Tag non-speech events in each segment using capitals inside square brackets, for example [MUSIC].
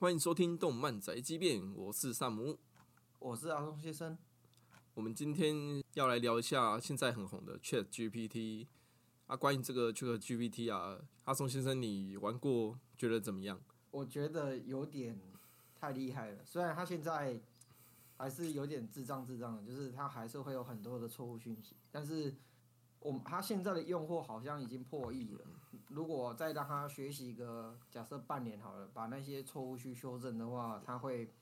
欢迎收听《动漫宅急便》，我是萨姆，我是阿松先生。我们今天要来聊一下现在很红的 Chat GPT 啊。关于这个 Chat GPT 啊，阿松先生，你玩过，觉得怎么样？我觉得有点太厉害了。虽然他现在还是有点智障智障的，就是他还是会有很多的错误讯息，但是我们它现在的用户好像已经破亿了。如果再让他学习一个假设半年好了，把那些错误去修正的话，他会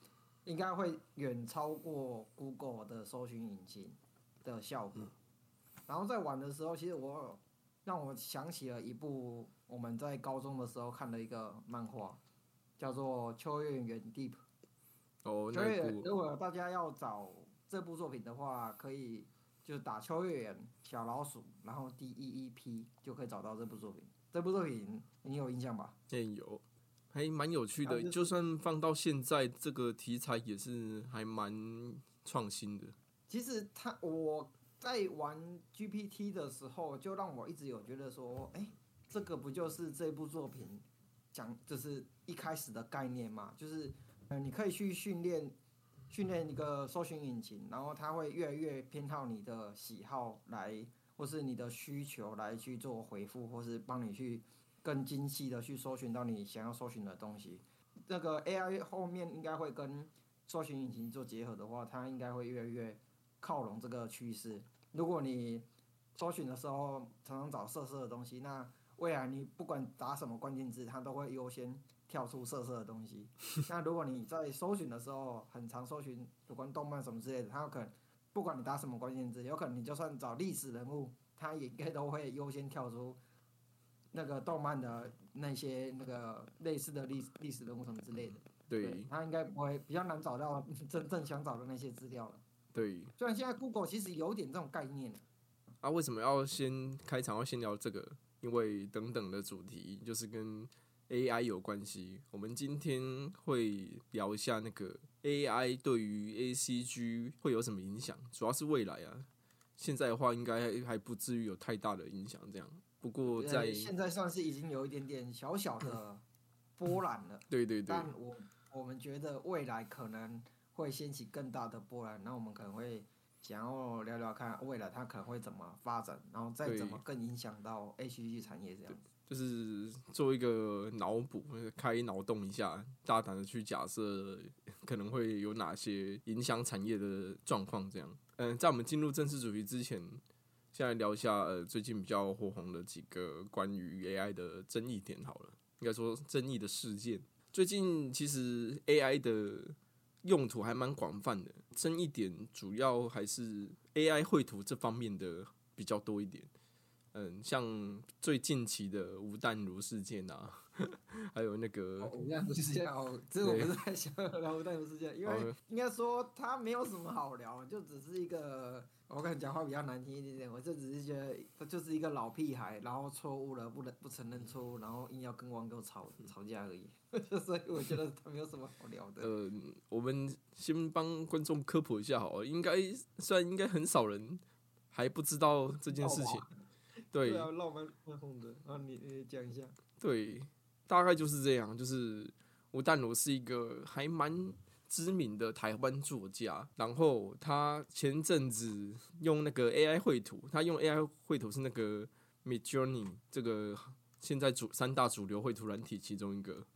应该会远超过 Google 的搜寻引擎的效果。然后在玩的时候，其实我让我想起了一部我们在高中的时候看的一个漫画，叫做《秋月原 Deep》。哦，秋叶原，如果大家要找这部作品的话，可以就打秋月原小老鼠，然后 D E E P 就可以找到这部作品。这部作品你有印象吧？也有，还蛮有趣的。就算放到现在，这个题材也是还蛮创新的。其实他我在玩 GPT 的时候，就让我一直有觉得说，哎，这个不就是这部作品讲，就是一开始的概念嘛？就是，嗯，你可以去训练训练一个搜寻引擎，然后它会越来越偏好你的喜好来。或是你的需求来去做回复，或是帮你去更精细的去搜寻到你想要搜寻的东西。那个 AI 后面应该会跟搜寻引擎做结合的话，它应该会越来越靠拢这个趋势。如果你搜寻的时候常常找色色的东西，那未来你不管打什么关键字，它都会优先跳出色色的东西。[LAUGHS] 那如果你在搜寻的时候很常搜寻有关动漫什么之类的，它可能。不管你打什么关键字，有可能你就算找历史人物，他也应该都会优先跳出那个动漫的那些那个类似的历历史人物什么之类的。对，他应该不会比较难找到真正想找的那些资料了。对，虽然现在 Google 其实有点这种概念。啊，为什么要先开场要先聊这个？因为等等的主题就是跟 AI 有关系。我们今天会聊一下那个。A.I. 对于 A.C.G. 会有什么影响？主要是未来啊，现在的话应该还不至于有太大的影响。这样，不过在现在算是已经有一点点小小的波澜了。[LAUGHS] 对对对。但我我们觉得未来可能会掀起更大的波澜，那我们可能会想要聊聊看未来它可能会怎么发展，然后再怎么更影响到 A.C.G. 产业这样子。就是做一个脑补，开脑洞一下，大胆的去假设 [LAUGHS] 可能会有哪些影响产业的状况。这样，嗯，在我们进入正式主题之前，先来聊一下呃最近比较火红的几个关于 AI 的争议点。好了，应该说争议的事件。最近其实 AI 的用途还蛮广泛的，争议点主要还是 AI 绘图这方面的比较多一点。嗯，像最近期的吴淡如事件啊，[LAUGHS] 还有那个吴淡如事件哦，这个我不是太想聊吴淡如事件，因为应该说他没有什么好聊，就只是一个，我跟你讲话比较难听一点点，我就只是觉得他就是一个老屁孩，然后错误了不能不承认错误，然后硬要跟网友吵吵架而已，所 [LAUGHS] 以我觉得他没有什么好聊的。呃，我们先帮观众科普一下好了，应该虽然应该很少人还不知道这件事情。对，闹蛮蛮红的啊！你你讲一下。对，大概就是这样。就是吴淡如是一个还蛮知名的台湾作家，然后他前阵子用那个 AI 绘图，他用 AI 绘图是那个 Midjourney 这个现在主三大主流绘图软体其中一个。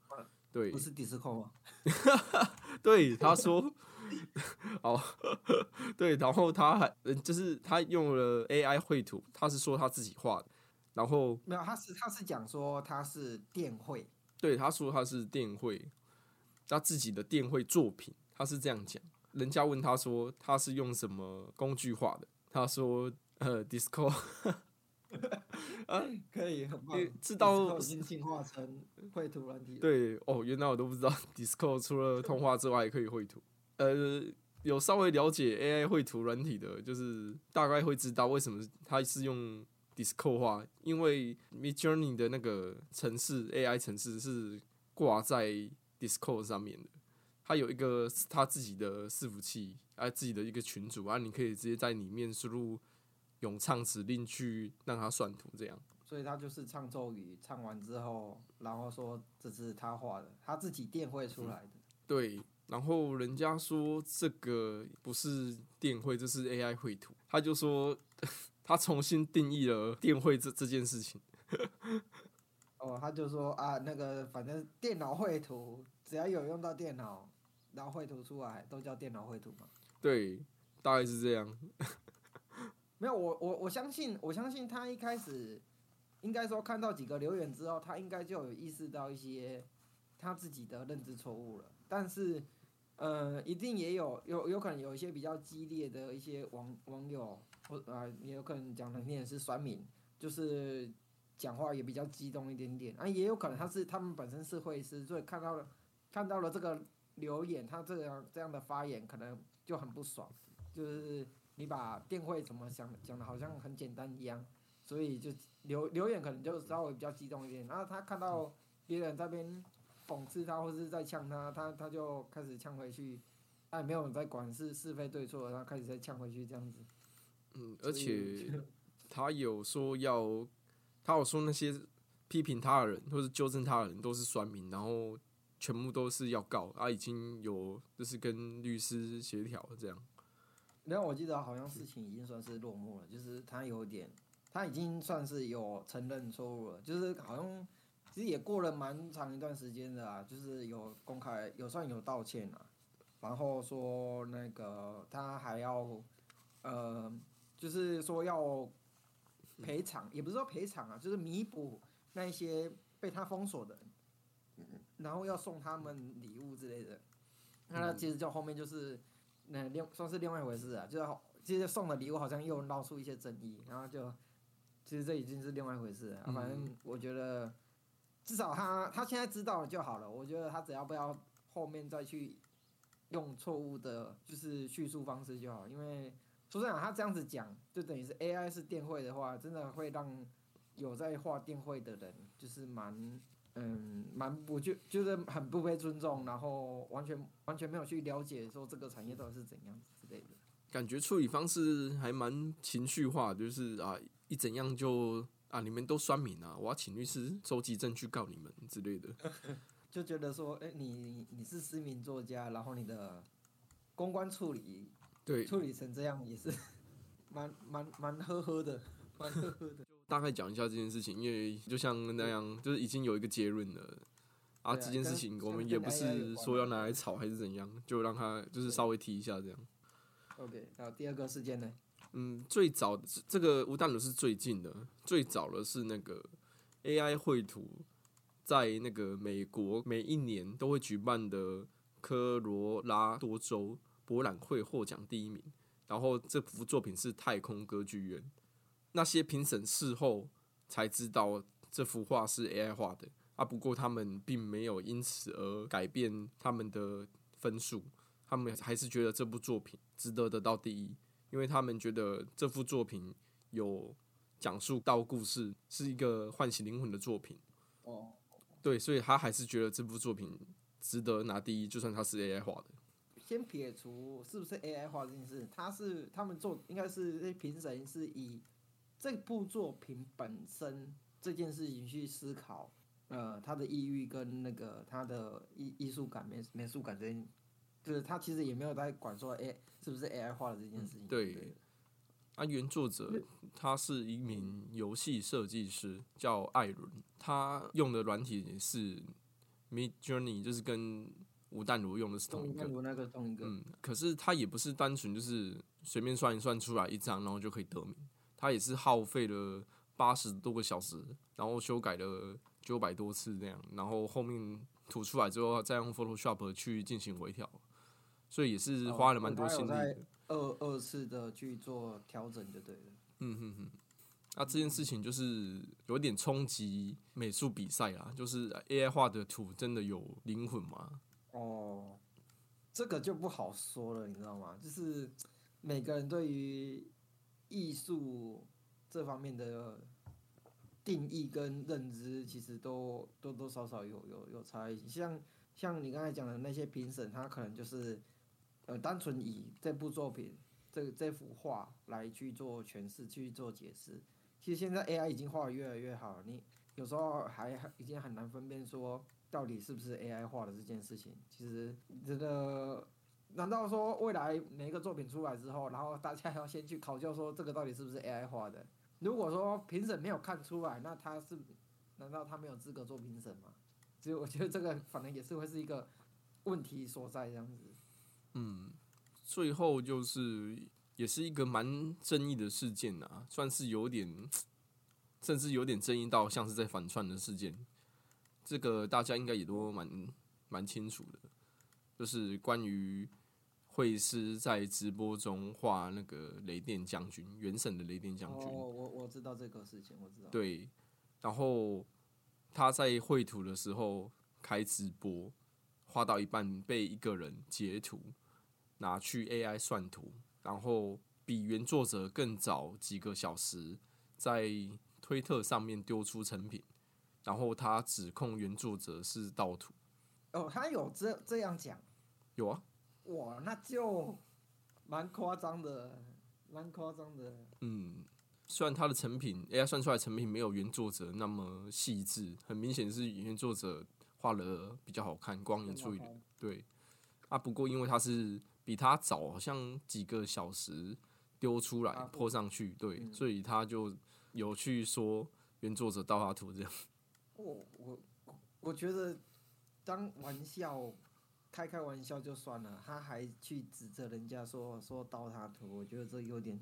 对，不是 Discord 吗？[LAUGHS] 对，他说。[LAUGHS] 哦，[LAUGHS] 对，然后他还就是他用了 AI 绘图，他是说他自己画的，然后没有，他是他是讲说他是电绘，对，他说他是电绘，他自己的电绘作品，他是这样讲。人家问他说他是用什么工具画的，他说呃，Discord，[LAUGHS] 啊，可以很棒，知道已经进化成绘图软体，对，哦，原来我都不知道 Discord 除了通话之外还可以绘图。呃，有稍微了解 AI 绘图软体的，就是大概会知道为什么它是用 Discord 画，因为 Midjourney 的那个城市 AI 城市是挂在 Discord 上面的，它有一个它自己的伺服器，啊，自己的一个群组啊，你可以直接在里面输入咏唱指令去让它算图，这样。所以他就是唱咒语，唱完之后，然后说这是他画的，他自己电绘出来的。对，然后人家说这个不是电绘，这是 AI 绘图，他就说 [LAUGHS] 他重新定义了电绘这这件事情。[LAUGHS] 哦，他就说啊，那个反正电脑绘图只要有用到电脑，然后绘图出来都叫电脑绘图嘛。对，大概是这样。[LAUGHS] 没有，我我我相信，我相信他一开始应该说看到几个留言之后，他应该就有意识到一些他自己的认知错误了。但是，呃，一定也有有有可能有一些比较激烈的一些网网友，或啊也有可能讲的你也是酸民，就是讲话也比较激动一点点。啊，也有可能他是他们本身是会师，所以看到了看到了这个留言，他这样这样的发言可能就很不爽，就是你把电会怎么想讲的好像很简单一样，所以就留留言可能就稍微比较激动一点，然后他看到别人在边。讽刺他，或是在呛他，他他就开始呛回去，他也没有在管是是非对错，他开始在呛回去这样子。嗯，而且 [LAUGHS] 他有说要，他有说那些批评他的人或是纠正他的人都是酸民，然后全部都是要告，啊，已经有就是跟律师协调这样。然后我记得好像事情已经算是落幕了，就是他有点，他已经算是有承认错误了，就是好像。其实也过了蛮长一段时间的啊，就是有公开有算有道歉啊，然后说那个他还要，呃，就是说要赔偿，也不是说赔偿啊，就是弥补那一些被他封锁的，然后要送他们礼物之类的。那其实就后面就是那另算是另外一回事啊，就是其实送的礼物好像又闹出一些争议，然后就其实这已经是另外一回事了。反正我觉得。至少他他现在知道了就好了。我觉得他只要不要后面再去用错误的，就是叙述方式就好。因为说真的，他这样子讲，就等于是 AI 是电绘的话，真的会让有在画电绘的人就是蛮嗯蛮不就就是很不被尊重，然后完全完全没有去了解说这个产业到底是怎样之类的。感觉处理方式还蛮情绪化，就是啊一怎样就。啊！你们都酸民啊！我要请律师收集证据告你们之类的，[LAUGHS] 就觉得说，哎，你你是知名作家，然后你的公关处理，对，处理成这样也是 [LAUGHS] 蛮蛮蛮呵呵的，蛮呵呵的。[LAUGHS] 大概讲一下这件事情，因为就像那样，就是已经有一个结论了啊。这件事情我们也不是说要拿来炒还是怎样，就让他就是稍微提一下这样。OK，然后第二个事件呢？嗯，最早这个吴淡如是最近的，最早的是那个 AI 绘图，在那个美国每一年都会举办的科罗拉多州博览会获奖第一名，然后这幅作品是太空歌剧院，那些评审事后才知道这幅画是 AI 画的啊，不过他们并没有因此而改变他们的分数，他们还是觉得这部作品值得得到第一。因为他们觉得这幅作品有讲述到故事，是一个唤醒灵魂的作品。哦，对，所以他还是觉得这部作品值得拿第一，就算他是 AI 画的。先撇除是不是 AI 画这件事，他是他们做应该是评审是以这部作品本身这件事情去思考，呃，他的抑郁跟那个他的艺艺术感、美美术感这些。就是他其实也没有在管说，哎，是不是 AI 画的这件事情。对，啊，原作者他是一名游戏设计师，叫艾伦，他用的软体是 Mid Journey，就是跟吴淡如用的是同一个。那个同一个。嗯，可是他也不是单纯就是随便算一算出来一张，然后就可以得名。他也是耗费了八十多个小时，然后修改了九百多次这样，然后后面吐出来之后，再用 Photoshop 去进行微调。所以也是花了蛮多心力的，二二次的去做调整就对了。嗯哼哼，那这件事情就是有点冲击美术比赛啦，就是 AI 画的图真的有灵魂吗？哦，这个就不好说了，你知道吗？就是每个人对于艺术这方面的定义跟认知，其实都多多少少有有有差异。像像你刚才讲的那些评审，他可能就是。单纯以这部作品、这这幅画来去做诠释、去做解释，其实现在 AI 已经画的越来越好了，你有时候还已经很难分辨说到底是不是 AI 画的这件事情。其实真的，难道说未来每一个作品出来之后，然后大家要先去考究说这个到底是不是 AI 画的？如果说评审没有看出来，那他是难道他没有资格做评审吗？所以我觉得这个反正也是会是一个问题所在，这样子。嗯，最后就是也是一个蛮争议的事件啊，算是有点，甚至有点争议到像是在反串的事件。这个大家应该也都蛮蛮清楚的，就是关于会师在直播中画那个雷电将军，原神的雷电将军。哦，我我知道这个事情，我知道。对，然后他在绘图的时候开直播，画到一半被一个人截图。拿去 AI 算图，然后比原作者更早几个小时在推特上面丢出成品，然后他指控原作者是盗图。哦，他有这这样讲？有啊。哇，那就蛮夸张的，蛮夸张的。嗯，虽然他的成品 AI 算出来成品没有原作者那么细致，很明显是原作者画的比较好看，光影处理对。啊，不过因为他是。比他早好像几个小时丢出来泼上去，对，所以他就有去说原作者盗他图这样。[LAUGHS] 我我我觉得当玩笑开开玩笑就算了，他还去指责人家说说盗他图，我觉得这有点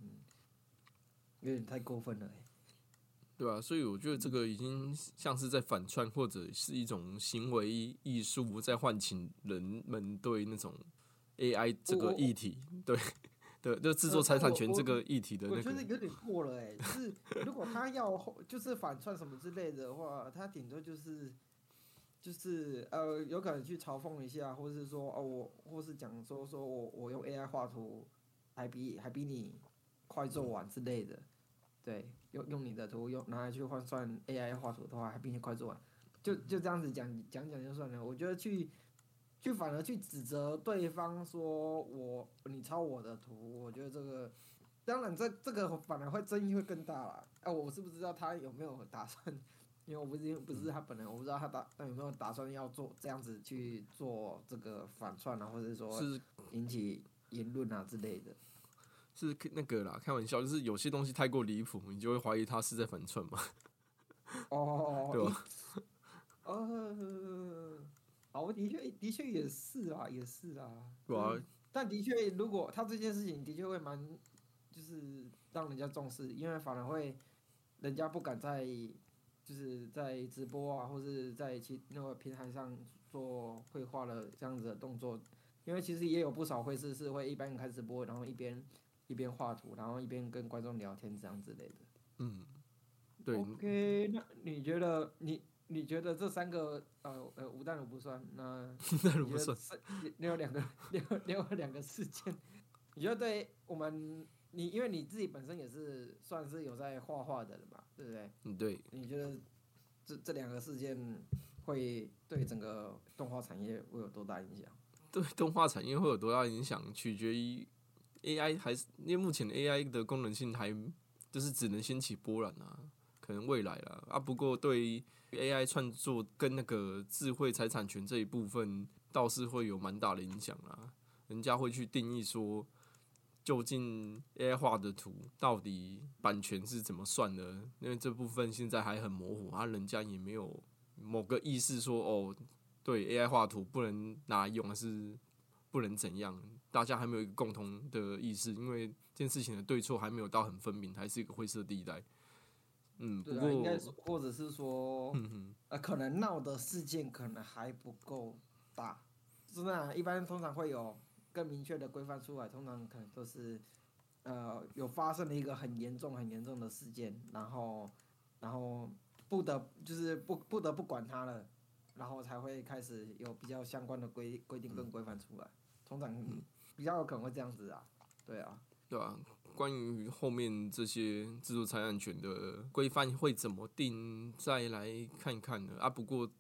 有点太过分了对啊，所以我觉得这个已经像是在反串，或者是一种行为艺术，在唤醒人们对那种。AI 这个议题，对对，就制作财产权这个议题的那个，我觉得有点过了哎。就是 [LAUGHS] 如果他要就是反串什么之类的话，他顶多就是就是呃，有可能去嘲讽一下，或者是说哦，我或是讲说说我我用 AI 画图还比还比你快做完之类的。对，用用你的图用拿来去换算 AI 画图的话，还比你快做完，就就这样子讲讲讲就算了。我觉得去。就反而去指责对方说我你抄我的图，我觉得这个当然这这个反而会争议会更大了。哎，我是不知道他有没有打算，[LAUGHS] 因为我不是不是他本人，我不知道他打他有没有打算要做这样子去做这个反串啊，或者说是引起言论啊之类的。是那个啦，开玩笑，就是有些东西太过离谱，你就会怀疑他是在反串嘛。[LAUGHS] 哦，对吧？哦。哦，的确，的确也是啊，也是啊。对啊。但的确，如果他这件事情的确会蛮，就是让人家重视，因为反而会，人家不敢在，就是在直播啊，或者在其那个平台上做绘画的这样子的动作，因为其实也有不少会是是会一边开直播，然后一边一边画图，然后一边跟观众聊天这样之类的。嗯，对。OK，那你觉得你？你觉得这三个呃呃吴淡如不算，那不算，你有两个，你 [LAUGHS] 有你有两个事件，你觉得对我们，你因为你自己本身也是算是有在画画的人嘛，对不对？嗯，对。你觉得这这两个事件会对整个动画产业会有多大影响？对动画产业会有多大影响，取决于 AI 还是因为目前 AI 的功能性还就是只能掀起波澜啊，可能未来了啊。不过对。AI 创作跟那个智慧财产权这一部分倒是会有蛮大的影响啊，人家会去定义说，究竟 AI 画的图到底版权是怎么算的？因为这部分现在还很模糊，啊，人家也没有某个意识说，哦，对 AI 画图不能拿来用，还是不能怎样？大家还没有一个共同的意识，因为这件事情的对错还没有到很分明，还是一个灰色地带。嗯，对啊，应该是，或者是说，嗯呃，可能闹的事件可能还不够大，是那一般通常会有更明确的规范出来，通常可能都是，呃，有发生了一个很严重、很严重的事件，然后，然后不得就是不不得不管它了，然后才会开始有比较相关的规规定跟规范出来，通常比较有可能会这样子啊，对啊，对啊。关于后面这些自助财产权的规范会怎么定，再来看一看呢？啊，不过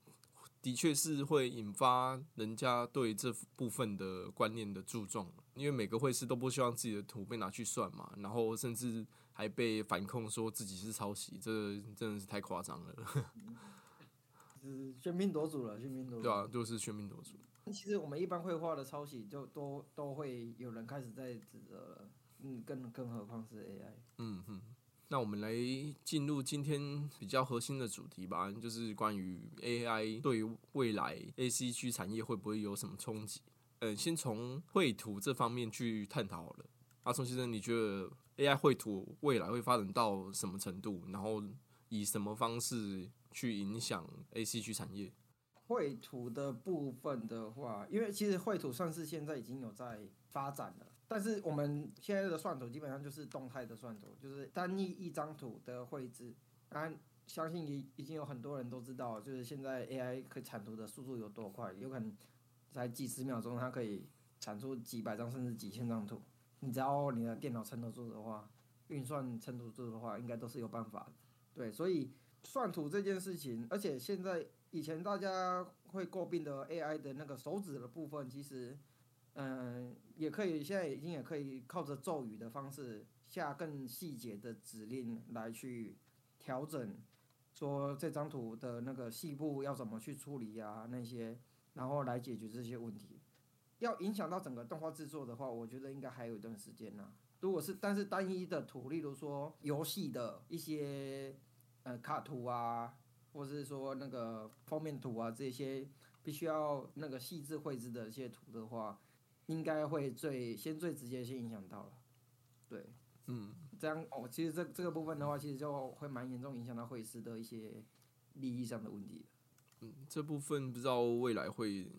的确是会引发人家对这部分的观念的注重，因为每个会师都不希望自己的图被拿去算嘛，然后甚至还。还被反控说自己是抄袭，这真的是太夸张了，是喧宾夺主了，喧宾夺主。对啊，就是喧宾夺主。其实我们一般绘画的抄袭，就都都会有人开始在指责了，嗯，更更何况是 AI。嗯哼，那我们来进入今天比较核心的主题吧，就是关于 AI 对未来 ACG 产业会不会有什么冲击？嗯，先从绘图这方面去探讨好了。阿聪先生，你觉得 AI 绘图未来会发展到什么程度？然后以什么方式去影响 ACG 产业？绘图的部分的话，因为其实绘图算是现在已经有在发展了，但是我们现在的算图基本上就是动态的算图，就是单一一张图的绘制。当然，相信已已经有很多人都知道，就是现在 AI 可以产图的速度有多快，有可能在几十秒钟它可以产出几百张甚至几千张图。你只要你的电脑撑得住的话，运算撑得住的话，应该都是有办法的。对，所以算图这件事情，而且现在。以前大家会诟病的 AI 的那个手指的部分，其实，嗯，也可以，现在已经也可以靠着咒语的方式下更细节的指令来去调整，说这张图的那个细部要怎么去处理呀那些，然后来解决这些问题。要影响到整个动画制作的话，我觉得应该还有一段时间呢。如果是但是单一的图，例如说游戏的一些呃卡图啊。或是说那个封面图啊，这些必须要那个细致绘制的一些图的话，应该会最先最直接先影响到了。对，嗯，这样哦，其实这这个部分的话，其实就会蛮严重影响到会师的一些利益上的问题。嗯，这部分不知道未来会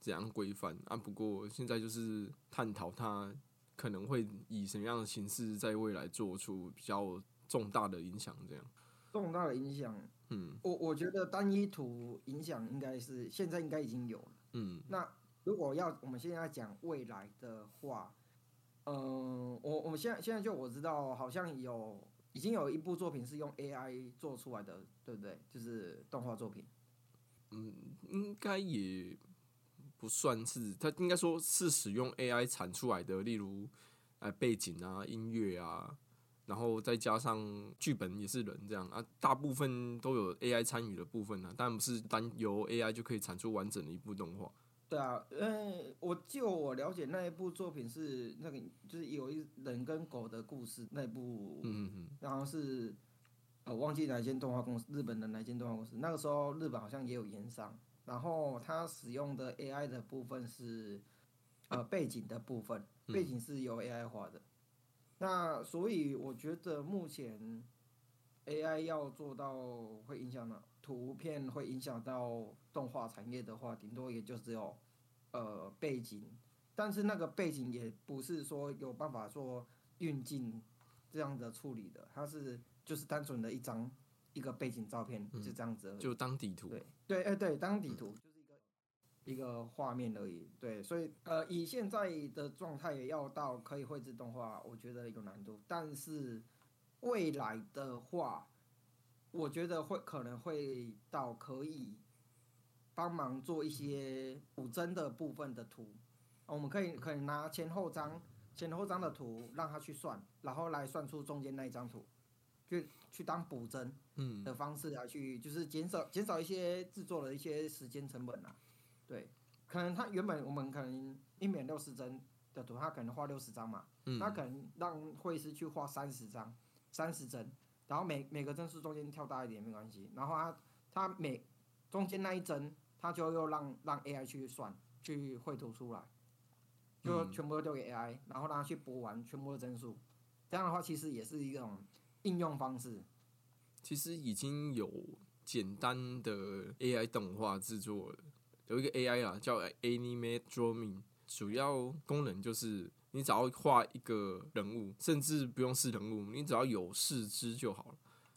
怎样规范啊？不过现在就是探讨它可能会以什么样的形式在未来做出比较重大的影响，这样。重大的影响。嗯，我我觉得单一图影响应该是现在应该已经有了。嗯，那如果要我们现在讲未来的话，嗯，我我们现在现在就我知道好像有已经有一部作品是用 AI 做出来的，对不对？就是动画作品。嗯，应该也不算是，它应该说是使用 AI 产出来的，例如呃背景啊、音乐啊。然后再加上剧本也是人这样啊，大部分都有 AI 参与的部分呢，但不是单由 AI 就可以产出完整的一部动画。对啊，嗯，我就我了解那一部作品是那个，就是有一人跟狗的故事那部，嗯嗯，然后是呃忘记哪间动画公司，日本的哪间动画公司，那个时候日本好像也有盐商，然后他使用的 AI 的部分是呃背景的部分，背景是由 AI 画的。那所以我觉得目前 AI 要做到会影响到图片，会影响到动画产业的话，顶多也就只有呃背景，但是那个背景也不是说有办法做运镜这样的处理的，它是就是单纯的一张一个背景照片就这样子，就当底图。对对哎对，当底图就是。一个画面而已，对，所以呃，以现在的状态要到可以绘制动画，我觉得有难度。但是未来的话，我觉得会可能会到可以帮忙做一些补帧的部分的图，我们可以可以拿前后张前后张的图让他去算，然后来算出中间那一张图，就去当补帧的方式来去，就是减少减少一些制作的一些时间成本啊。对，可能他原本我们可能一秒六十帧的图，他可能画六十张嘛，他可能让绘师去画三十张，三十帧，然后每每个帧数中间跳大一点没关系，然后它它每中间那一帧，它就又让让 AI 去算，去绘图出来，就全部都丢给 AI，然后让它去播完全部的帧数，这样的话其实也是一种应用方式。其实已经有简单的 AI 动画制作了。有一个 AI 啊，叫 Animate Drawing，主要功能就是你只要画一个人物，甚至不用是人物，你只要有四肢就好了。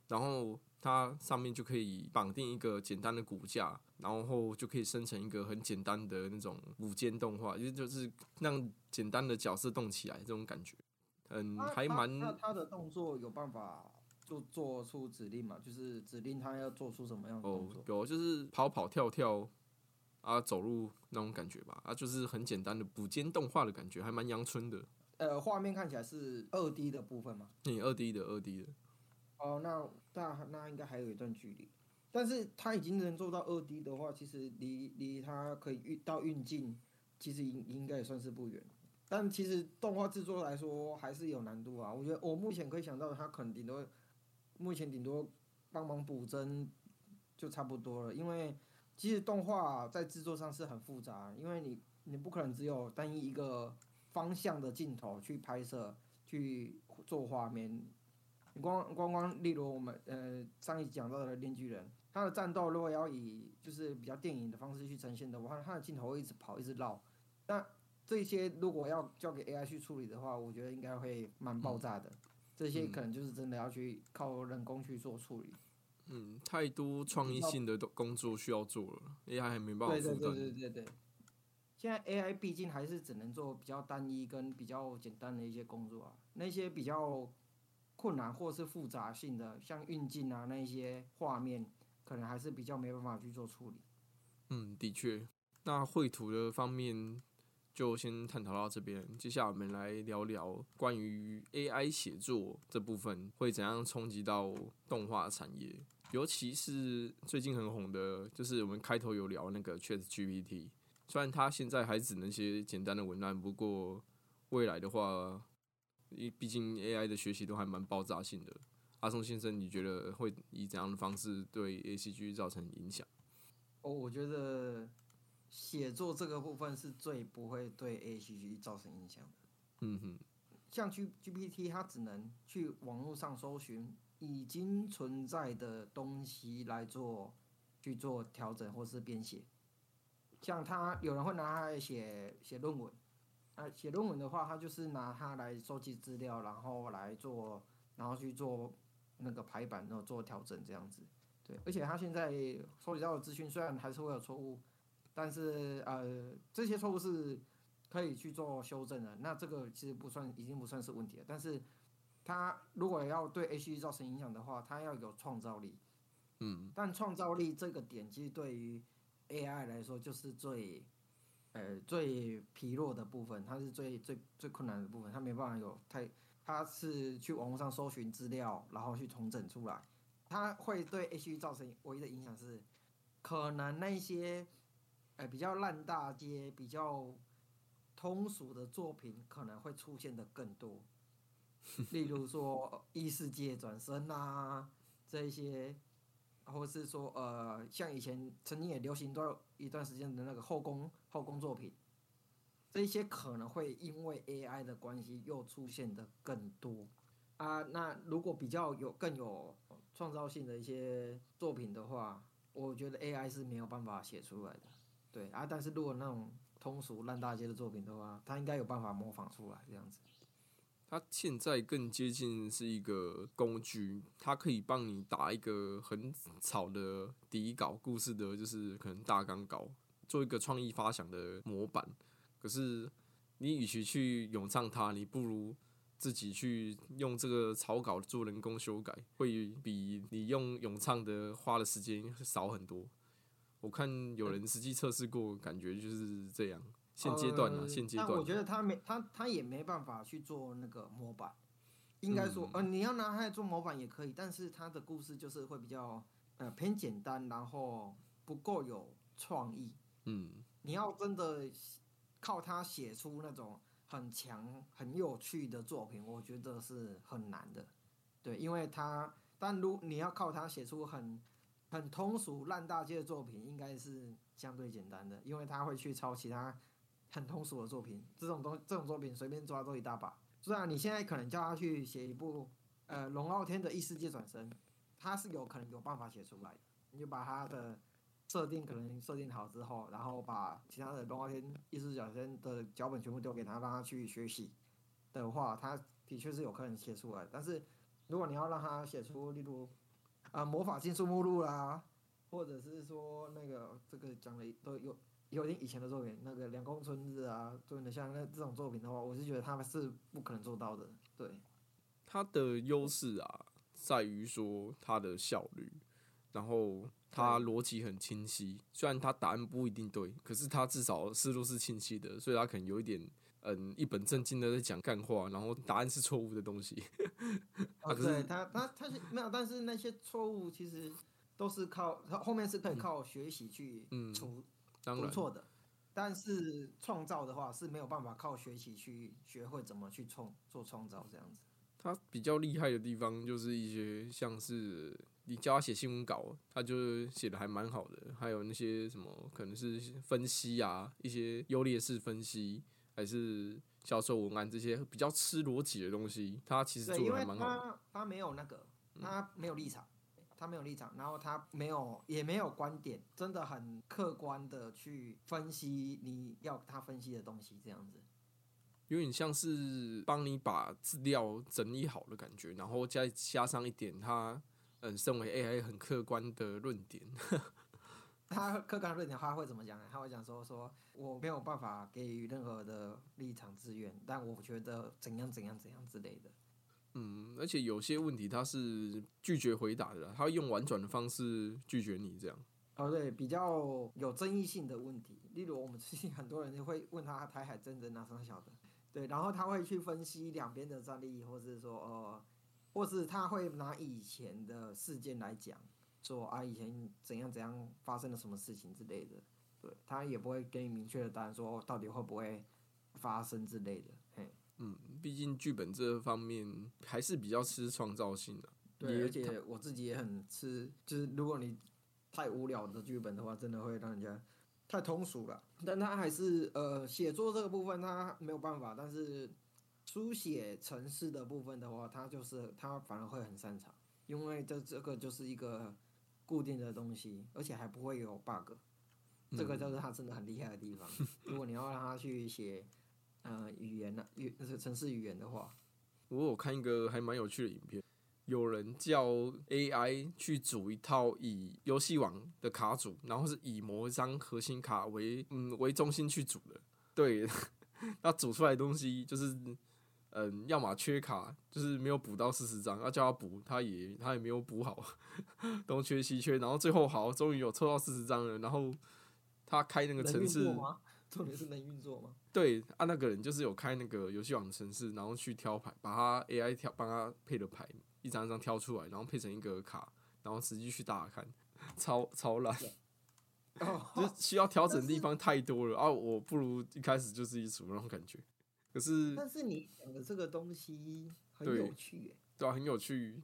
然后它上面就可以绑定一个简单的骨架，然后就可以生成一个很简单的那种五间动画，也就是让简单的角色动起来这种感觉。嗯，还蛮。那他的动作有办法就做出指令嘛？就是指令他要做出什么样的动作？有，就是跑跑跳跳。啊，走路那种感觉吧，啊，就是很简单的补间动画的感觉，还蛮阳春的。呃，画面看起来是二 D 的部分吗？你二 D 的，二 D 的。哦，那那那应该还有一段距离。但是它已经能做到二 D 的话，其实离离它可以运到运镜，其实应应该也算是不远。但其实动画制作来说还是有难度啊。我觉得我目前可以想到，它可能顶多目前顶多帮忙补帧就差不多了。因为其实动画在制作上是很复杂，因为你你不可能只有单一一个方向的镜头去拍摄去做画面。光光光，例如我们呃上一集讲到的《链锯人》，他的战斗如果要以就是比较电影的方式去呈现的话，他的镜头会一直跑，一直绕。那这些如果要交给 AI 去处理的话，我觉得应该会蛮爆炸的。这些可能就是真的要去靠人工去做处理。嗯，太多创意性的工作需要做了，AI 还没办法对对对对对对。现在 AI 毕竟还是只能做比较单一跟比较简单的一些工作啊，那些比较。困难或是复杂性的，像运镜啊那些画面，可能还是比较没办法去做处理。嗯，的确。那绘图的方面就先探讨到这边，接下来我们来聊聊关于 AI 写作这部分会怎样冲击到动画产业，尤其是最近很红的，就是我们开头有聊那个 ChatGPT，虽然它现在还只能写简单的文案，不过未来的话。因毕竟 AI 的学习都还蛮爆炸性的，阿松先生，你觉得会以怎样的方式对 ACG 造成影响？哦，我觉得写作这个部分是最不会对 ACG 造成影响的。嗯哼，像 G GPT 它只能去网络上搜寻已经存在的东西来做去做调整或是编写，像他有人会拿它来写写论文。啊写论文的话，他就是拿它来收集资料，然后来做，然后去做那个排版，然后做调整这样子。对，而且他现在收集到的资讯虽然还是会有错误，但是呃，这些错误是可以去做修正的。那这个其实不算，已经不算是问题了。但是他如果要对 H E 造成影响的话，他要有创造力。嗯。但创造力这个点，其实对于 A I 来说就是最。呃，最疲弱的部分，它是最最最困难的部分，它没办法有太，它是去网络上搜寻资料，然后去重整出来，它会对 H E 造成唯一的影响是，可能那些，呃，比较烂大街、比较通俗的作品可能会出现的更多，例如说异世界转生啊，这一些。或是说，呃，像以前曾经也流行多一段时间的那个后宫后宫作品，这一些可能会因为 AI 的关系又出现的更多啊。那如果比较有更有创造性的一些作品的话，我觉得 AI 是没有办法写出来的。对啊，但是如果那种通俗烂大街的作品的话，他应该有办法模仿出来这样子。它现在更接近是一个工具，它可以帮你打一个很草的底稿，故事的就是可能大纲稿，做一个创意发想的模板。可是你与其去咏唱它，你不如自己去用这个草稿做人工修改，会比你用咏唱的花的时间少很多。我看有人实际测试过，感觉就是这样。现阶段呢？现阶段，但我觉得他没他他也没办法去做那个模板。应该说，呃，你要拿它来做模板也可以，但是他的故事就是会比较呃偏简单，然后不够有创意。嗯，你要真的靠他写出那种很强、很有趣的作品，我觉得是很难的。对，因为他，但如你要靠他写出很很通俗烂大街的作品，应该是相对简单的，因为他会去抄其他。很通俗的作品，这种东这种作品随便抓都一大把。虽然你现在可能叫他去写一部呃龙傲天的异世界转身，他是有可能有办法写出来的。你就把他的设定可能设定好之后，然后把其他的龙傲天异世界转身的脚本全部丢给他，让他去学习的话，他的确是有可能写出来。但是如果你要让他写出，例如啊魔法禁书目录啦，或者是说那个这个讲的都有。有点以前的作品，那个《两宫春日》啊，做的像那这种作品的话，我是觉得他们是不可能做到的。对，它的优势啊，在于说它的效率，然后它逻辑很清晰。虽然它答案不一定对，可是它至少思路是清晰的，所以它可能有一点嗯一本正经的在讲干话，然后答案是错误的东西。[LAUGHS] 啊，对他他他是没有，但是那些错误其实都是靠他后面是可以靠学习去嗯除当然，不错的，但是创造的话是没有办法靠学习去学会怎么去创做创造这样子。他比较厉害的地方就是一些像是你教他写新闻稿，他就写的还蛮好的。还有那些什么可能是分析啊，一些优劣势分析，还是销售文案这些比较吃逻辑的东西，他其实做的还蛮好的。他他没有那个，他没有立场，他没有立场，然后他没有也没有观点，真的很客观的去分析你要他分析的东西这样子。有点像是帮你把资料整理好的感觉，然后再加上一点他嗯，身为 AI 很客观的论点。他客观论点他会怎么讲呢？他会讲说说我没有办法给予任何的立场资源，但我觉得怎样怎样怎样之类的。嗯，而且有些问题他是拒绝回答的啦，他会用婉转的方式拒绝你这样。哦，对，比较有争议性的问题，例如我们最近很多人就会问他台海战争啊什么小的，对，然后他会去分析两边的战力，或是说呃，或是他会拿以前的事件来讲，说啊以前怎样怎样发生了什么事情之类的，对他也不会给你明确的答案，说到底会不会发生之类的，嘿，嗯，毕竟剧本这方面还是比较吃创造性的。对，而且我自己也很吃，就是如果你太无聊的剧本的话，真的会让人家太通俗了。但他还是呃写作这个部分他没有办法，但是书写城市的部分的话，他就是他反而会很擅长，因为这这个就是一个固定的东西，而且还不会有 bug，这个就是他真的很厉害的地方。[LAUGHS] 如果你要让他去写呃语言呢、语那是城市语言的话，我有看一个还蛮有趣的影片，有人叫 AI 去组一套以游戏王的卡组，然后是以某一张核心卡为嗯为中心去组的。对，[LAUGHS] 那组出来的东西就是嗯，要么缺卡，就是没有补到四十张，要叫他补，他也他也没有补好，[LAUGHS] 东缺西缺，然后最后好，终于有凑到四十张了，然后他开那个城市。重点是能运作吗？对啊，那个人就是有开那个游戏网的程式，然后去挑牌，把他 AI 挑帮他配的牌一张一张挑出来，然后配成一个卡，然后实际去打打看，超超烂，哦，[LAUGHS] 就是需要调整的地方太多了啊！我不如一开始就是一组那种感觉，可是但是你讲的这个东西很有趣耶，对啊，很有趣，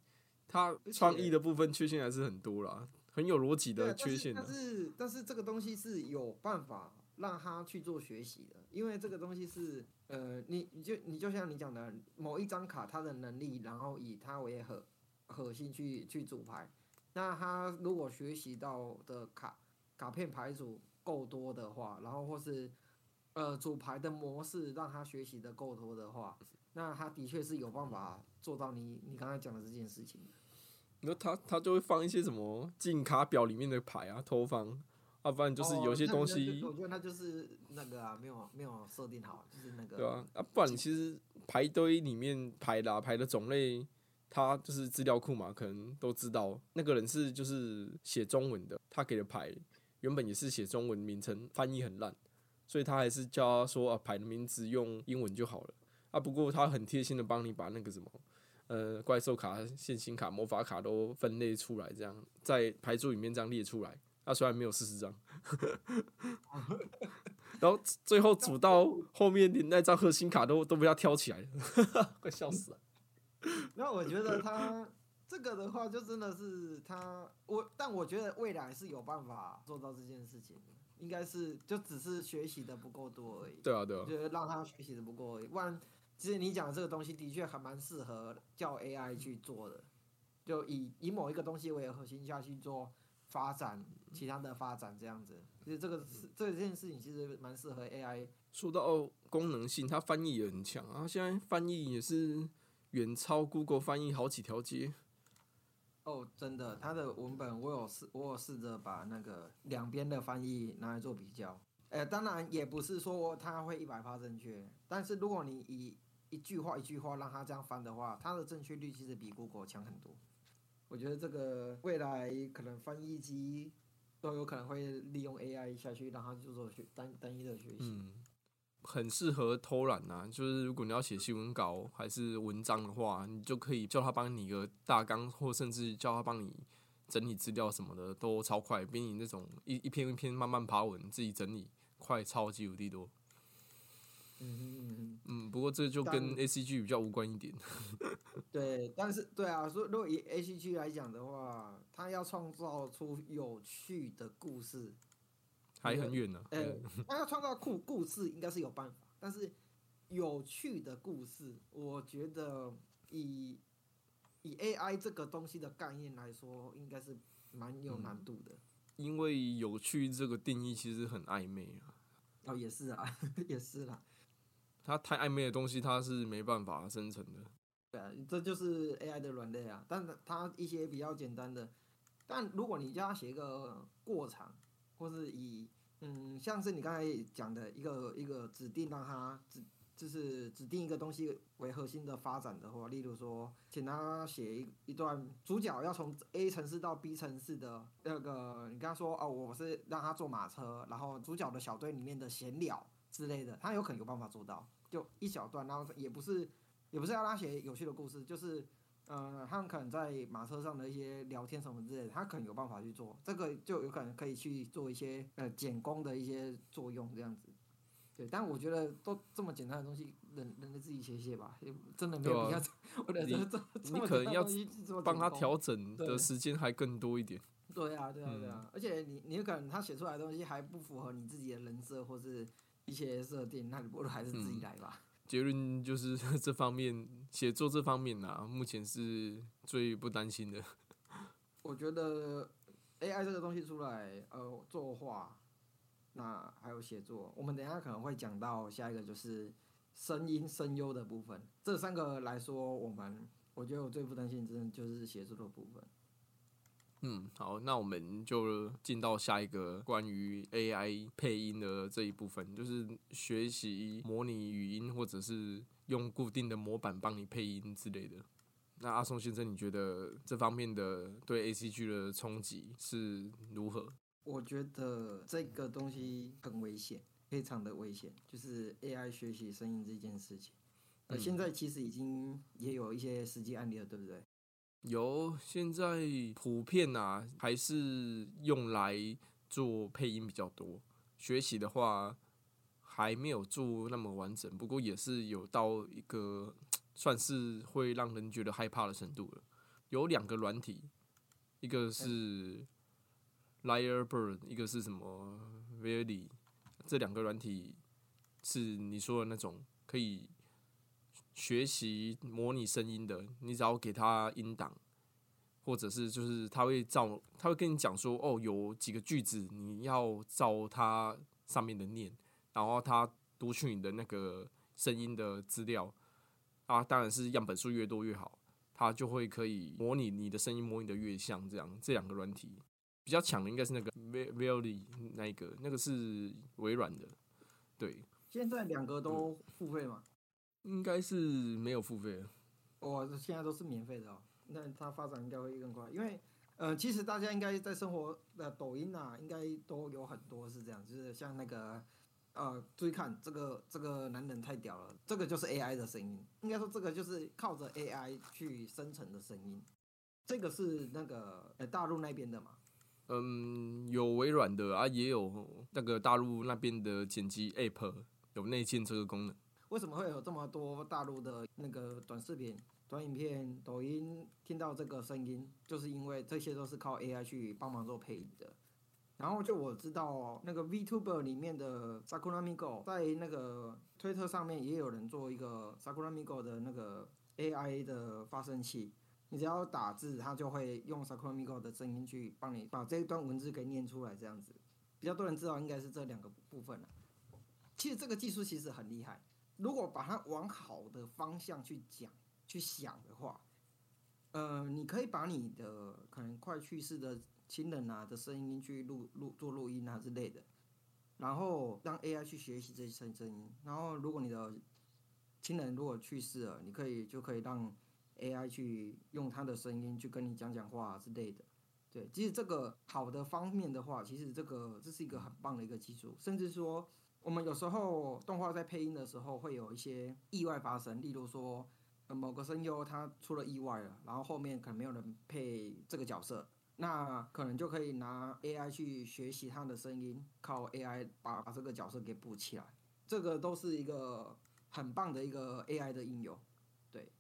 它创意的部分缺陷还是很多啦，很有逻辑的缺陷的但，是但是这个东西是有办法让他去做学习的，因为这个东西是呃，你你就你就像你讲的，某一张卡它的能力，然后以它为核核心去去组牌，那他如果学习到的卡卡片牌组够多的话，然后或是呃组牌的模式让他学习的够多的话，那他的确是有办法做到你你刚才讲的这件事情的。你说他他就会放一些什么进卡表里面的牌啊，偷放，要不然就是有些东西就我觉得他就是那个啊，没有没有设定好，就是那个。对啊，啊，不然你其实牌堆里面牌的、啊、排的种类，他就是资料库嘛，可能都知道那个人是就是写中文的，他给的牌原本也是写中文名称，翻译很烂，所以他还是叫他说啊牌的名字用英文就好了啊。不过他很贴心的帮你把那个什么呃怪兽卡、线性卡、魔法卡都分类出来，这样在牌组里面这样列出来。他、虽然没有四十张，[LAUGHS] 然后最后组到后面连那张核心卡都都被他挑起来了，[LAUGHS] 快笑死了。那我觉得他这个的话，就真的是他我，但我觉得未来是有办法做到这件事情，应该是就只是学习的不够多而已。对啊，对啊，就是让他学习的不够而已，不然其实你讲的这个东西的确还蛮适合叫 AI 去做的，就以以某一个东西为核心下去做发展，其他的发展这样子。其实这个是这件事情其实蛮适合 AI 说到功能性，它翻译也很强啊，现在翻译也是远超 Google 翻译好几条街。哦，真的，它的文本我有试，我有试着把那个两边的翻译拿来做比较。呃，当然也不是说它会一百发正确，但是如果你以一句话一句话让它这样翻的话，它的正确率其实比 Google 强很多。我觉得这个未来可能翻译机都有可能会利用 AI 下去让它去做学单单一的学习。很适合偷懒呐、就是如果你要写新闻稿还是文章的话，你就可以叫他帮你一个大纲，或甚至叫他帮你整理资料什么的，都超快，比你那种一一篇一篇慢慢爬文自己整理快超级无敌多。嗯嗯嗯，嗯，不过这就跟 A C G 比较无关一点。[LAUGHS] 对，但是对啊，说如果以 A C G 来讲的话，它要创造出有趣的故事，还很远呢、呃嗯，它要创造故故事应该是有办法，但是有趣的故事，我觉得以以 A I 这个东西的概念来说，应该是蛮有难度的。因为有趣这个定义其实很暧昧啊，哦，也是啊，[LAUGHS] 也是啦，它太暧昧的东西它是没办法生成的。对啊，这就是 AI 的软肋啊。但是它一些比较简单的，但如果你叫它写一个过场，或是以嗯，像是你刚才讲的一个一个指定让它指就是指定一个东西为核心的发展的话，例如说，请他写一一段主角要从 A 城市到 B 城市的那个，你跟他说哦，我是让他坐马车，然后主角的小队里面的闲聊之类的，他有可能有办法做到，就一小段，然后也不是也不是要他写有趣的故事，就是呃，他们可能在马车上的一些聊天什么之类的，他可能有办法去做，这个就有可能可以去做一些呃减工的一些作用这样子。对，但我觉得都这么简单的东西，人人类自己写写吧，也真的没有必要这。我觉得你这这这么你可能要简单东西去做帮他调整的时间还更多一点。对啊，对啊，对嗯啊，而且你你有可能他写出来的东西还不符合你自己的人设或是一些设定，那你不如还是自己嗯来吧。结论就是 [LAUGHS] 这方面写作这方面啊，目前是最不担心的。[LAUGHS] 我觉得 AI 这个东西出来，呃，作画，那还有写作，我们等一下可能会讲到下一个就是声音声优的部分。这三个来说，我们我觉得我最不担心真的就是写作的部分。嗯，好，那我们就进到下一个关于 AI 配音的这一部分，就是学习模拟语音，或者是用固定的模板帮你配音之类的。那阿松先生，你觉得这方面的对 ACG 的冲击是如何？我觉得这个东西很危险，非常的危险，就是 AI 学习声音这件事情。呃，嗯现在其实已经也有一些实际案例了，对不对？有，现在普遍啊，还是用来做配音比较多。学习的话，还没有做那么完整，不过也是有到一个 [TSK] 算是会让人觉得害怕的程度了。有两个软体，一个是 Lyrebird，一个是什么？Veli，这两个软体是你说的那种可以学习模拟声音的，你只要给他音档，或者是就是他会照，他会跟你讲说，哦，有几个句子你要照它上面的念，然后他读取你的那个声音的资料，啊，当然是样本数越多越好，他就会可以模拟你的声音，模拟的越像这样。这两个软体比较强的应该是那个 v e l y 那一个，那个是微软的，对，现在两个都付费嘛？应该是没有付费的。我现在都是免费的哦，那它发展应该会更快，因为呃，其实大家应该在生活的抖音啊，应该都有很多是这样，就是像那个呃，注意看这个这个男人太屌了，这个就是 AI 的声音，应该说这个就是靠着 AI 去生成的声音，这个是那个呃大陆那边的嘛，嗯，有微软的啊，也有那个大陆那边的剪辑 App 有内建这个功能。为什么会有这么多大陆的那个短视频、短影片、抖音听到这个声音，就是因为这些都是靠 AI 去帮忙做配音的。然后就我知道那个 VTuber 里面的 Sakura Migo 在那个推特上面也有人做一个 Sakura Migo 的那个 AI 的发声器，你只要打字，它就会用 Sakura Migo 的声音去帮你把这一段文字给念出来，这样子。比较多人知道应该是这两个部分了。其实这个技术其实很厉害。如果把它往好的方向去讲、去想的话，呃，你可以把你的可能快去世的亲人啊的声音去录录做录音啊之类的，然后让 AI 去学习这些声声音。然后如果你的亲人如果去世了，你可以就可以让 AI 去用他的声音去跟你讲讲话、之类的。对，其实这个好的方面的话，其实这个这是一个很棒的一个技术，甚至说我们有时候动画在配音的时候会有一些意外发生，例如说，某个声优他出了意外了，然后后面可能没有人配这个角色，那可能就可以拿 AI 去学习他的声音，靠 AI 把把这个角色给补起来，这个都是一个很棒的一个 AI 的应用，对。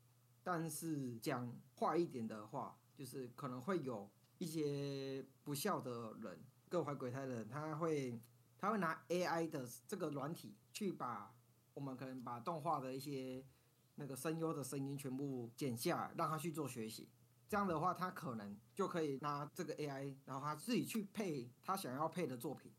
但是讲坏一点的话，就是可能会有一些不孝的人，各怀鬼胎的人，他会他会拿 AI 的这个软体去把我们可能把动画的一些那个声优的声音全部剪下来，让他去做学习。这样的话，他可能就可以拿这个 AI，然后他自己去配他想要配的作品。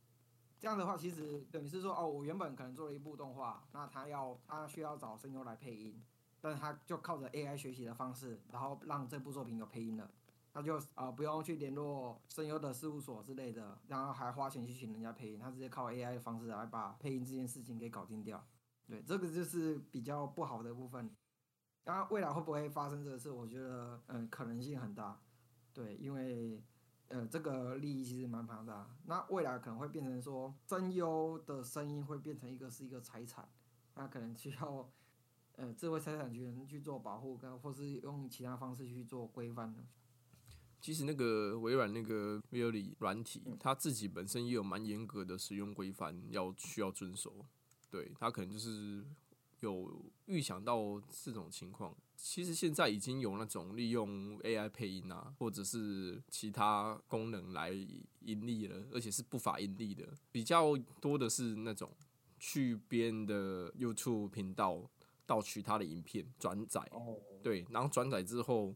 这样的话，其实等于是说，哦，我原本可能做了一部动画，那他要他需要找声优来配音，但是他就靠着 AI 学习的方式，然后让这部作品有配音了。他就啊、不用去联络声优的事务所之类的，然后还花钱去请人家配音，他直接靠 AI 的方式来把配音这件事情给搞定掉。对，这个就是比较不好的部分。然后未来会不会发生这个事？我觉得嗯可能性很大。对，因为呃这个利益其实蛮庞大。那未来可能会变成说声优的声音会变成一个是一个财产，那可能需要呃智慧财产权去做保护，跟或是用其他方式去做规范。其实那个微软那个 v i o l i 软体，它自己本身也有蛮严格的使用规范要需要遵守。对，它可能就是有预想到这种情况。其实现在已经有那种利用 AI 配音啊，或者是其他功能来盈利了，而且是不法盈利的。比较多的是那种去别人的 YouTube 频道盗取他的影片转载，哦，对，然后转载之后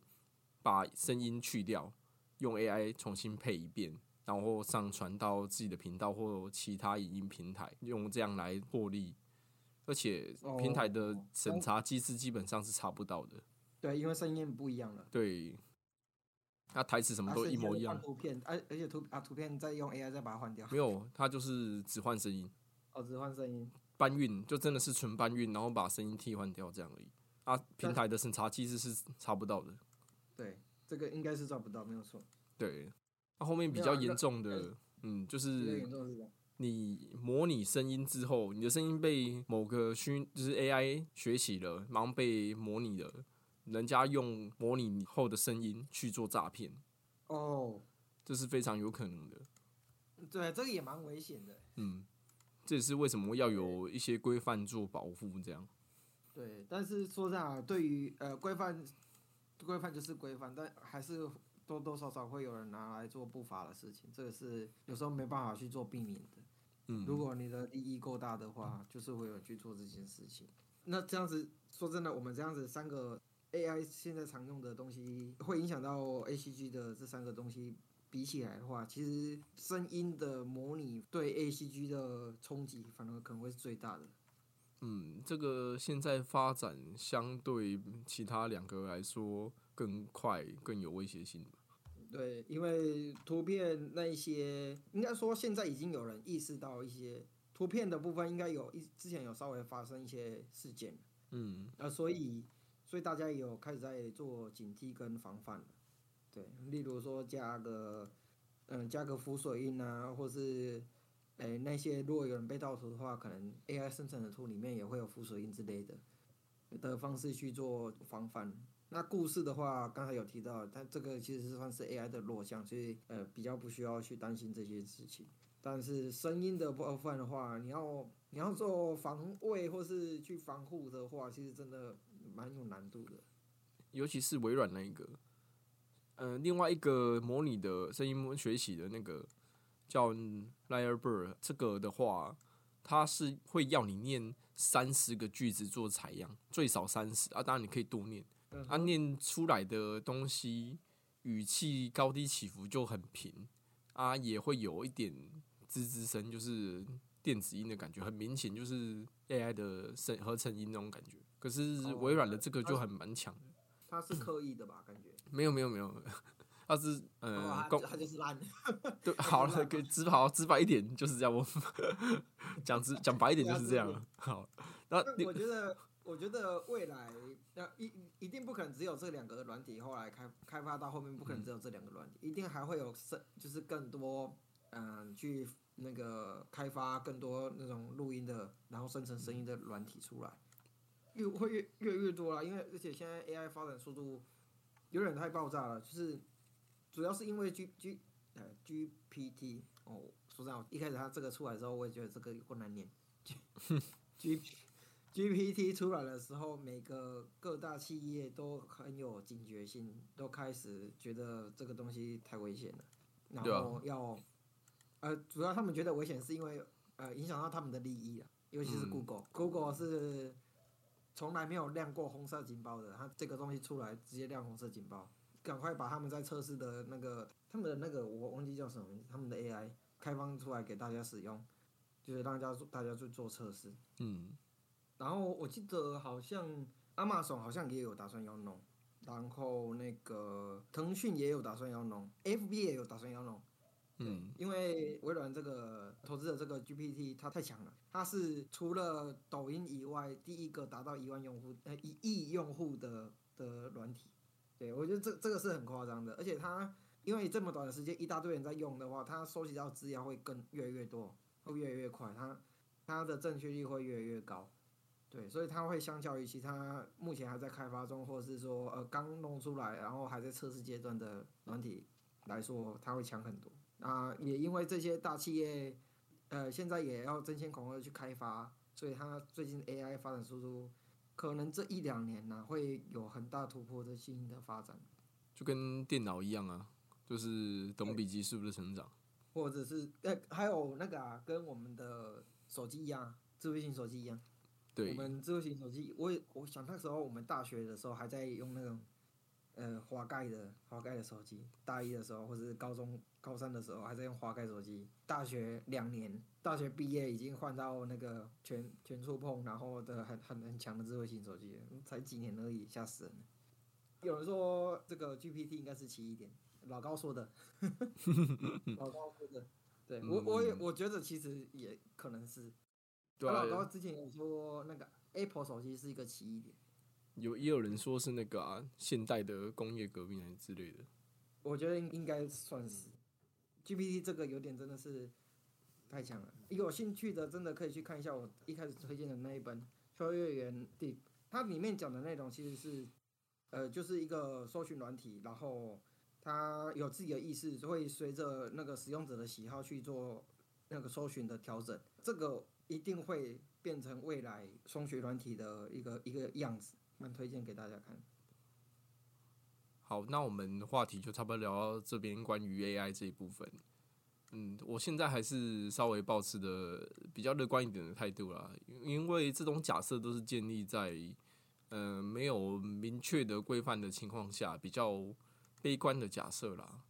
把声音去掉，用 AI 重新配一遍，然后上传到自己的频道或其他影音平台，用这样来获利。而且平台的审查机制基本上是查不到的，对，因为声音不一样了。对，那台词什么都一模一样啊，图片，而而且图啊图片再用 AI 再把它换掉。没有，它就是只换声音，哦，只换声音。搬运就真的是纯搬运，然后把声音替换掉这样而已。啊，平台的审查机制是查不到的。对，这个应该是抓不到，没有错。对，那、后面比较严重这的，嗯，就是。你模拟声音之后，你的声音被某个虚就是 AI 学习了，然后被模拟了，人家用模拟后的声音去做诈骗，哦，这是非常有可能的。对，这个也蛮危险的。嗯，这也是为什么要有一些规范做保护，这样。对，但是说这样，对于呃规范，规范就是规范，但还是多多少少会有人拿来做不法的事情，这个是有时候没办法去做避免的。嗯，如果你的利益够大的话，就是会有人去做这件事情。那这样子说真的，我们这样子三个 AI 现在常用的东西，会影响到 ACG 的这三个东西比起来的话，其实声音的模拟对 ACG 的冲击，反而可能会是最大的。嗯，这个现在发展相对其他两个来说更快、更有威胁性。对，因为图片那一些，应该说现在已经有人意识到一些图片的部分，应该有一之前有稍微发生一些事件，嗯，呃，所以所以大家也有开始在做警惕跟防范了。对，例如说加个嗯加个浮水印啊，或是诶、那些如果有人被盗图的话，可能 AI 生成的图里面也会有浮水印之类的的方式去做防范。那故事的话，刚才有提到，它这个其实是算是 AI 的弱项，所以呃比较不需要去担心这些事情。但是声音的部分的话，你要你要做防卫或是去防护的话，其实真的蛮有难度的。尤其是微软那一个，呃，另外一个模拟的声音学习的那个叫 Lyrebird，这个的话，它是会要你念三十个句子做采样，最少三十啊，当然你可以多念，嗯啊，念出来的东西语气高低起伏就很平，啊，也会有一点吱吱声，就是电子音的感觉，很明显就是 AI 的声合成音那种感觉。可是哦微软的这个就很蛮强的。它是刻意的吧？感觉。没有没有没有，他是呃哇，公他就是烂。[LAUGHS] 对 [LAUGHS] 好了，给直好直白一点就是这样，[LAUGHS] 我讲直讲白一点就是这样了。好，那但我觉得，我觉得未来那一一定不可能只有这两个软体，后来开开发到后面不可能只有这两个软体，一定还会有生，就是更多嗯去那个开发更多那种录音的，然后生成声音的软体出来，越会越越越多了。因为而且现在 AI 发展速度有点太爆炸了，就是主要是因为 G G 呃 GPT 哦，说真的，一开始它这个出来之后，我也觉得这个有够难念。[LAUGHS] G GPT 出来的时候，每个各大企业都很有警觉性，都开始觉得这个东西太危险了，然后要，呃，主要他们觉得危险是因为呃影响到他们的利益啊，尤其是嗯。Google，Google、是从来没有亮过红色警报的，它这个东西出来直接亮红色警报，赶快把他们在测试的那个他们的那个我忘记叫什么名字，他们的 AI 开放出来给大家使用，就是让大家大家去做测试。嗯，然后我记得好像 Amazon 好像也有打算要弄，然后那个腾讯也有打算要弄，FB 也有打算要弄。嗯，因为微软这个投资的这个 GPT 它太强了，它是除了抖音以外第一个达到一万用户呃一亿用户的的软体。对我觉得这这个是很夸张的，而且它因为这么短的时间一大堆人在用的话，它收集到资料会更越来越多，会越来越快，它它的正确率会越来越高。对，所以它会相较于其他目前还在开发中，或者是说呃刚弄出来，然后还在测试阶段的软体来说，它会强很多。啊，也因为这些大企业，呃，现在也要争先恐后地去开发，所以它最近 AI 发展速度，可能这一两年呢、会有很大突破的新的发展，就跟电脑一样啊，就是懂笔记是不是成长。或者是呃，还有那个啊，跟我们的手机一样，智慧型手机一样。对我，们智慧型手机，我也我想那时候我们大学的时候还在用那种，呃，滑盖的滑盖的手机，大一的时候或者是高中高三的时候还在用滑盖手机，大学两年，大学毕业已经换到那个全全触碰，然后的很很很强的智慧型手机，才几年而已，吓死人了。有人说这个 GPT 应该是奇异点，老高说的，[LAUGHS] 老高说的，对我我也我觉得其实也可能是。对老高啊，之前有说那个 Apple 手机是一个奇异点，有也有人说是那个啊，现代的工业革命之类的。我觉得应应该算是 GPT 这个有点真的是太强了。有兴趣的真的可以去看一下我一开始推荐的那一本《秋叶原地》，它里面讲的内容其实是呃就是一个搜寻软体，然后它有自己的意识，会随着那个使用者的喜好去做那个搜寻的调整，这个一定会变成未来搜寻软体的一个一个样子，蛮推荐给大家看。好，那我们话题就差不多聊到这边，关于 AI 这一部分。嗯，我现在还是稍微保持的比较乐观一点的态度啦，因为这种假设都是建立在呃没有明确的规范的情况下，比较悲观的假设啦。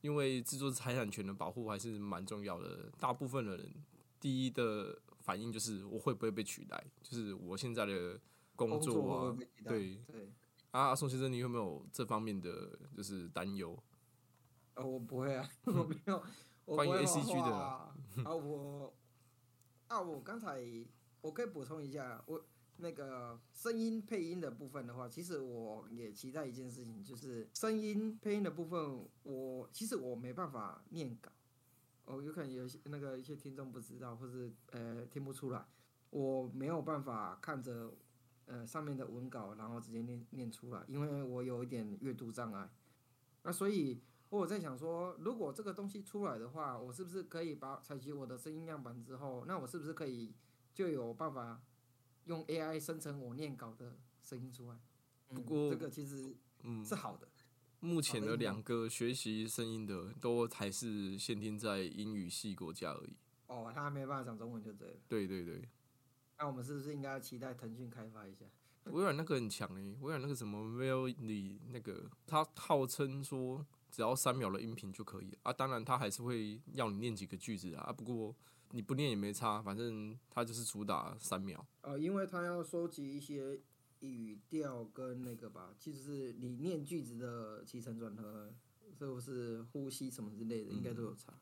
因为制作财产权的保护还是蛮重要的，大部分的人第一的反应就是我会不会被取代，就是我现在的工作啊，对。啊，宋先生，你有没有这方面的就是担忧？呃，我不会啊，我没有。我关于 ACG 的啊我啊我刚才我可以补充一下，我那个声音配音的部分的话，其实我也期待一件事情，就是声音配音的部分，我其实我没办法念稿，哦，有可能有些那个一些听众不知道，或是呃听不出来，我没有办法看着呃上面的文稿，然后直接念念出来，因为我有一点阅读障碍，那所以。我在想说，如果这个东西出来的话，我是不是可以把采集我的声音样板之后，那我是不是可以就有办法用 AI 生成我念稿的声音出来？不过这个其实嗯，是好的。目前的两个学习声音的都还是限定在英语系国家而已。哦，他还没办法讲中文就对了。对对对，那我们是不是应该期待腾讯开发一下？[LAUGHS] 微软那个很强诶、微软那个什么 v e l 里那个，它号称说只要三秒的音频就可以啊，当然它还是会要你念几个句子啊，啊不过你不念也没差，反正它就是主打三秒。呃，因为它要收集一些语调跟那个吧，就是你念句子的起承转合，是不是呼吸什么之类的，应该都有差。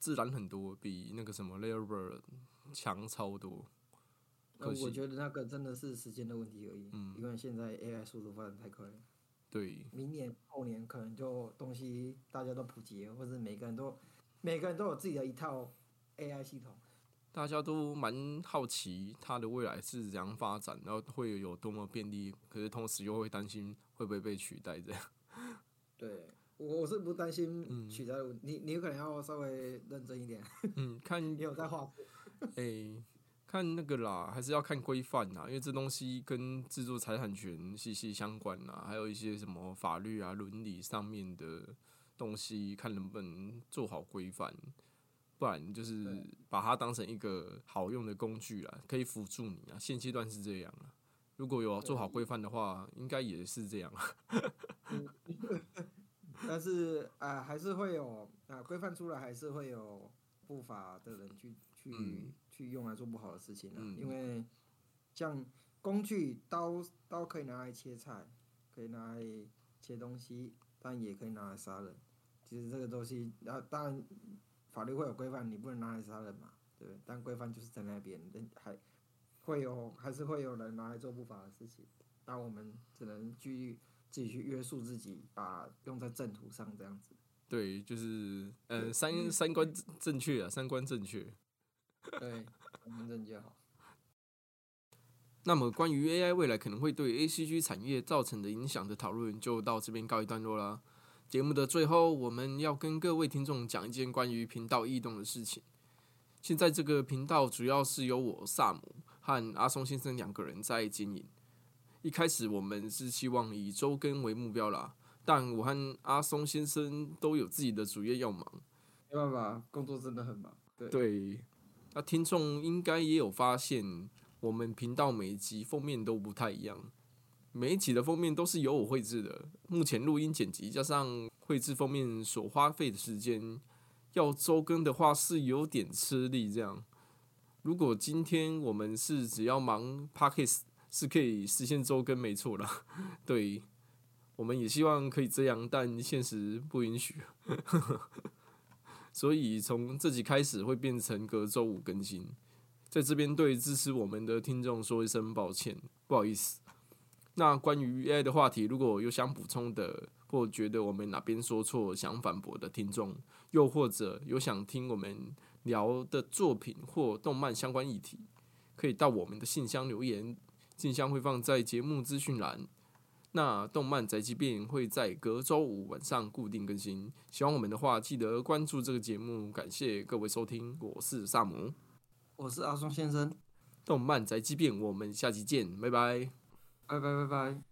自然很多，比那个什么 l a y e r b i r d 强超多。那可惜我觉得那个真的是时间的问题而已，因为现在 AI 速度发展太快了，对，明年后年可能就东西大家都普及，或者每个人都每个人都有自己的一套 AI 系统。大家都蛮好奇它的未来是怎样发展，然后会有多么便利，可是同时又会担心会不会被取代这样。[LAUGHS] 对，我我是不担心取代的，你你有可能要稍微认真一点。嗯，看 [LAUGHS] 你有在画。诶，[LAUGHS] 看那个啦，还是要看规范呐，因为这东西跟制作财产权息息相关呐，还有一些什么法律啊、伦理上面的东西，看能不能做好规范。不然就是把它当成一个好用的工具啦，可以辅助你啊。现阶段是这样啊，如果有做好规范的话，应该也是这样。[LAUGHS] 但是啊，还是会有啊，规范出来还是会有不法的人去去去用来做不好的事情啊。因为像工具刀刀可以拿来切菜，可以拿来切东西，但也可以拿来杀人。其实这个东西啊，当然。法律会有规范，你不能拿来杀人嘛，对不对？但规范就是在那边，人还会有，还是会有人拿来做不法的事情。那我们只能去自己去约束自己，把用在正途上这样子。对，就是呃，三三观正确啊，三观正确。对，三观正确好。那么，关于 AI 未来可能会对 ACG 产业造成的影响的讨论，就到这边告一段落啦。节目的最后，我们要跟各位听众讲一件关于频道异动的事情。现在这个频道主要是由我萨姆和阿松先生两个人在经营。一开始我们是希望以周更为目标啦，但我和阿松先生都有自己的主业要忙，没办法，工作真的很忙。对，那听众应该也有发现，我们频道每一集封面都不太一样。每一集的封面都是由我绘制的。目前录音剪辑加上绘制封面所花费的时间，要周更的话是有点吃力。这样，如果今天我们是只要忙 p a c k e s 是可以实现周更，没错啦。对，我们也希望可以这样，但现实不允许。所以从这集开始会变成隔周五更新。在这边对支持我们的听众说一声抱歉，不好意思。那关于 AI 的话题，如果有想补充的，或觉得我们哪边说错想反驳的听众，又或者有想听我们聊的作品或动漫相关议题，可以到我们的信箱留言，信箱会放在节目资讯栏。那动漫宅急便会在隔周五晚上固定更新，喜欢我们的话，记得关注这个节目。感谢各位收听，我是萨姆，我是阿松先生，动漫宅急便，我们下期见，拜拜。拜拜拜拜。